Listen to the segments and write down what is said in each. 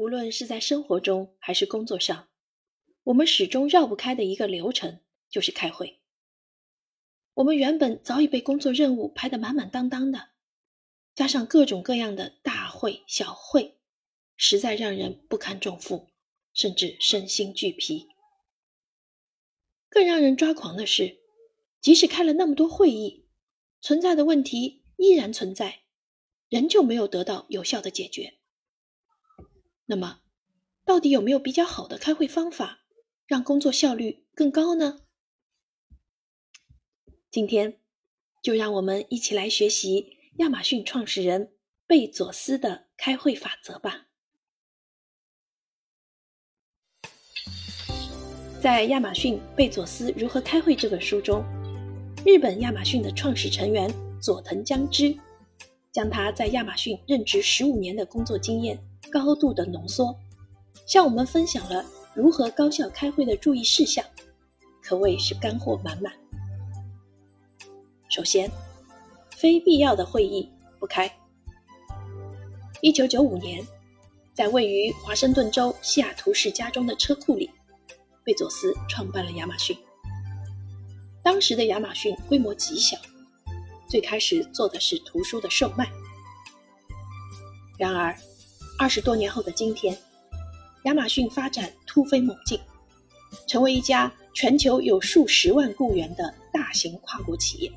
无论是在生活中还是工作上，我们始终绕不开的一个流程就是开会。我们原本早已被工作任务排得满满当当的，加上各种各样的大会、小会，实在让人不堪重负，甚至身心俱疲。更让人抓狂的是，即使开了那么多会议，存在的问题依然存在，仍旧没有得到有效的解决。那么，到底有没有比较好的开会方法，让工作效率更高呢？今天，就让我们一起来学习亚马逊创始人贝佐斯的开会法则吧。在亚马逊《贝佐斯如何开会》这本书中，日本亚马逊的创始成员佐藤将之，将他在亚马逊任职十五年的工作经验。高度的浓缩，向我们分享了如何高效开会的注意事项，可谓是干货满满。首先，非必要的会议不开。一九九五年，在位于华盛顿州西雅图市家中的车库里，贝佐斯创办了亚马逊。当时的亚马逊规模极小，最开始做的是图书的售卖。然而，二十多年后的今天，亚马逊发展突飞猛进，成为一家全球有数十万雇员的大型跨国企业。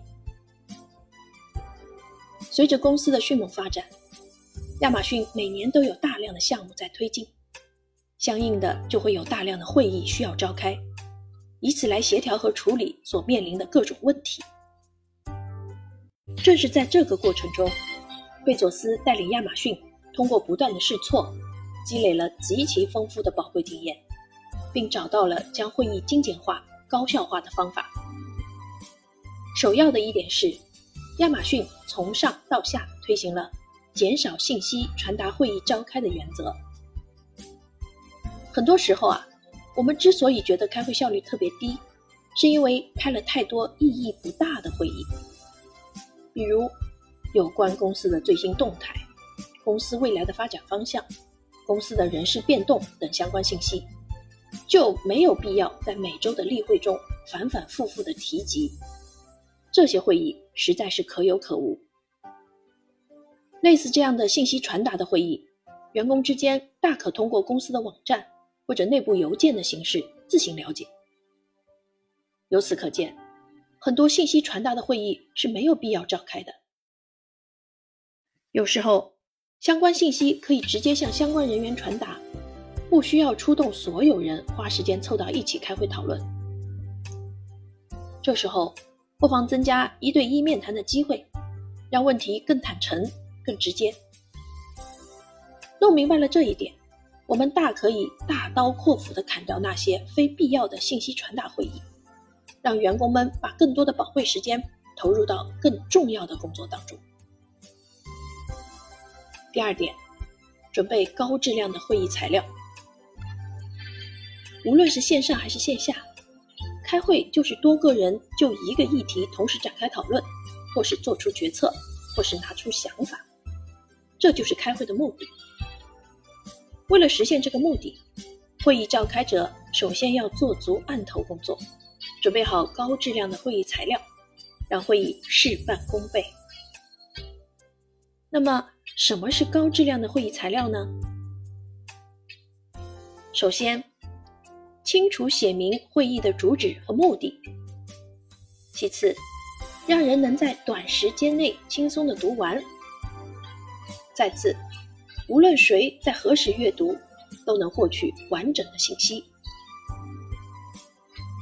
随着公司的迅猛发展，亚马逊每年都有大量的项目在推进，相应的就会有大量的会议需要召开，以此来协调和处理所面临的各种问题。正是在这个过程中，贝佐斯带领亚马逊。通过不断的试错，积累了极其丰富的宝贵经验，并找到了将会议精简化、高效化的方法。首要的一点是，亚马逊从上到下推行了减少信息传达会议召开的原则。很多时候啊，我们之所以觉得开会效率特别低，是因为开了太多意义不大的会议，比如有关公司的最新动态。公司未来的发展方向、公司的人事变动等相关信息，就没有必要在每周的例会中反反复复的提及。这些会议实在是可有可无。类似这样的信息传达的会议，员工之间大可通过公司的网站或者内部邮件的形式自行了解。由此可见，很多信息传达的会议是没有必要召开的。有时候。相关信息可以直接向相关人员传达，不需要出动所有人花时间凑到一起开会讨论。这时候，不妨增加一对一面谈的机会，让问题更坦诚、更直接。弄明白了这一点，我们大可以大刀阔斧地砍掉那些非必要的信息传达会议，让员工们把更多的宝贵时间投入到更重要的工作当中。第二点，准备高质量的会议材料。无论是线上还是线下，开会就是多个人就一个议题同时展开讨论，或是做出决策，或是拿出想法，这就是开会的目的。为了实现这个目的，会议召开者首先要做足案头工作，准备好高质量的会议材料，让会议事半功倍。那么，什么是高质量的会议材料呢？首先，清楚写明会议的主旨和目的；其次，让人能在短时间内轻松的读完；再次，无论谁在何时阅读，都能获取完整的信息。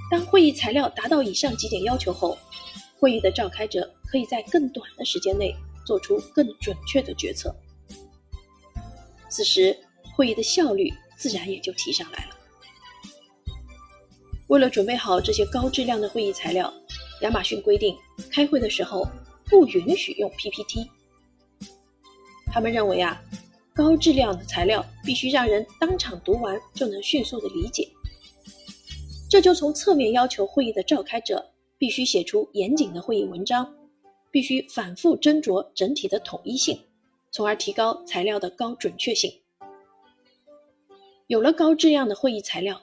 当会议材料达到以上几点要求后，会议的召开者可以在更短的时间内。做出更准确的决策，此时会议的效率自然也就提上来了。为了准备好这些高质量的会议材料，亚马逊规定开会的时候不允许用 PPT。他们认为啊，高质量的材料必须让人当场读完就能迅速的理解，这就从侧面要求会议的召开者必须写出严谨的会议文章。必须反复斟酌整体的统一性，从而提高材料的高准确性。有了高质量的会议材料，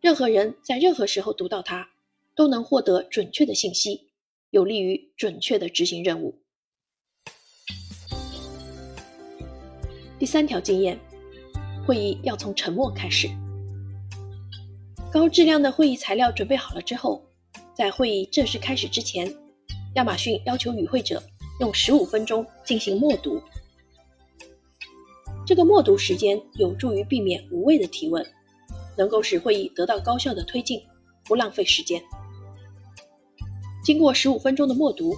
任何人在任何时候读到它，都能获得准确的信息，有利于准确的执行任务。第三条经验，会议要从沉默开始。高质量的会议材料准备好了之后，在会议正式开始之前，亚马逊要求与会者用十五分钟进行默读。这个默读时间有助于避免无谓的提问，能够使会议得到高效的推进，不浪费时间。经过十五分钟的默读，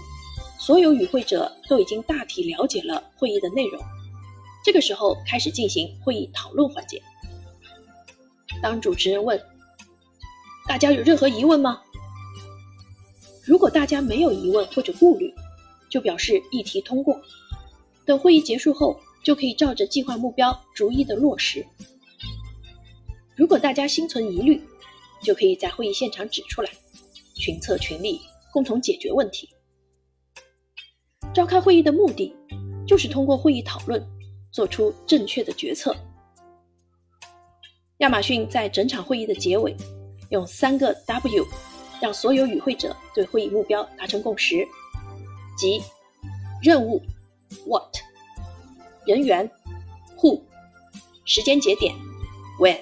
所有与会者都已经大体了解了会议的内容。这个时候开始进行会议讨论环节。当主持人问。大家有任何疑问吗？如果大家没有疑问或者顾虑，就表示议题通过。等会议结束后，就可以照着计划目标逐一的落实。如果大家心存疑虑，就可以在会议现场指出来，群策群力，共同解决问题。召开会议的目的，就是通过会议讨论，做出正确的决策。亚马逊在整场会议的结尾。用三个 W，让所有与会者对会议目标达成共识，即任务 What，人员 Who，时间节点 When。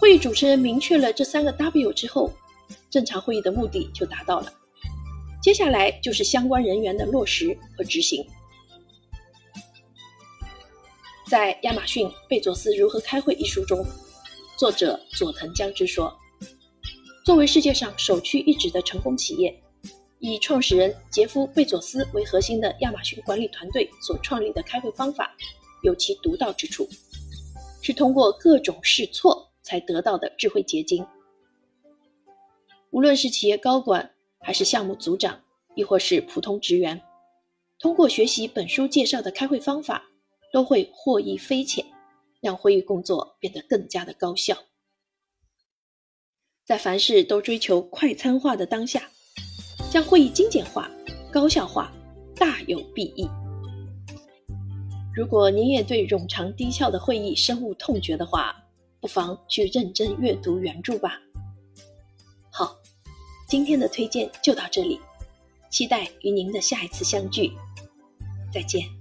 会议主持人明确了这三个 W 之后，正常会议的目的就达到了。接下来就是相关人员的落实和执行。在亚马逊《贝佐斯如何开会》一书中。作者佐藤将之说：“作为世界上首屈一指的成功企业，以创始人杰夫·贝佐斯为核心的亚马逊管理团队所创立的开会方法，有其独到之处，是通过各种试错才得到的智慧结晶。无论是企业高管，还是项目组长，亦或是普通职员，通过学习本书介绍的开会方法，都会获益匪浅。”让会议工作变得更加的高效。在凡事都追求快餐化的当下，将会议精简化、高效化，大有裨益。如果您也对冗长低效的会议深恶痛绝的话，不妨去认真阅读原著吧。好，今天的推荐就到这里，期待与您的下一次相聚，再见。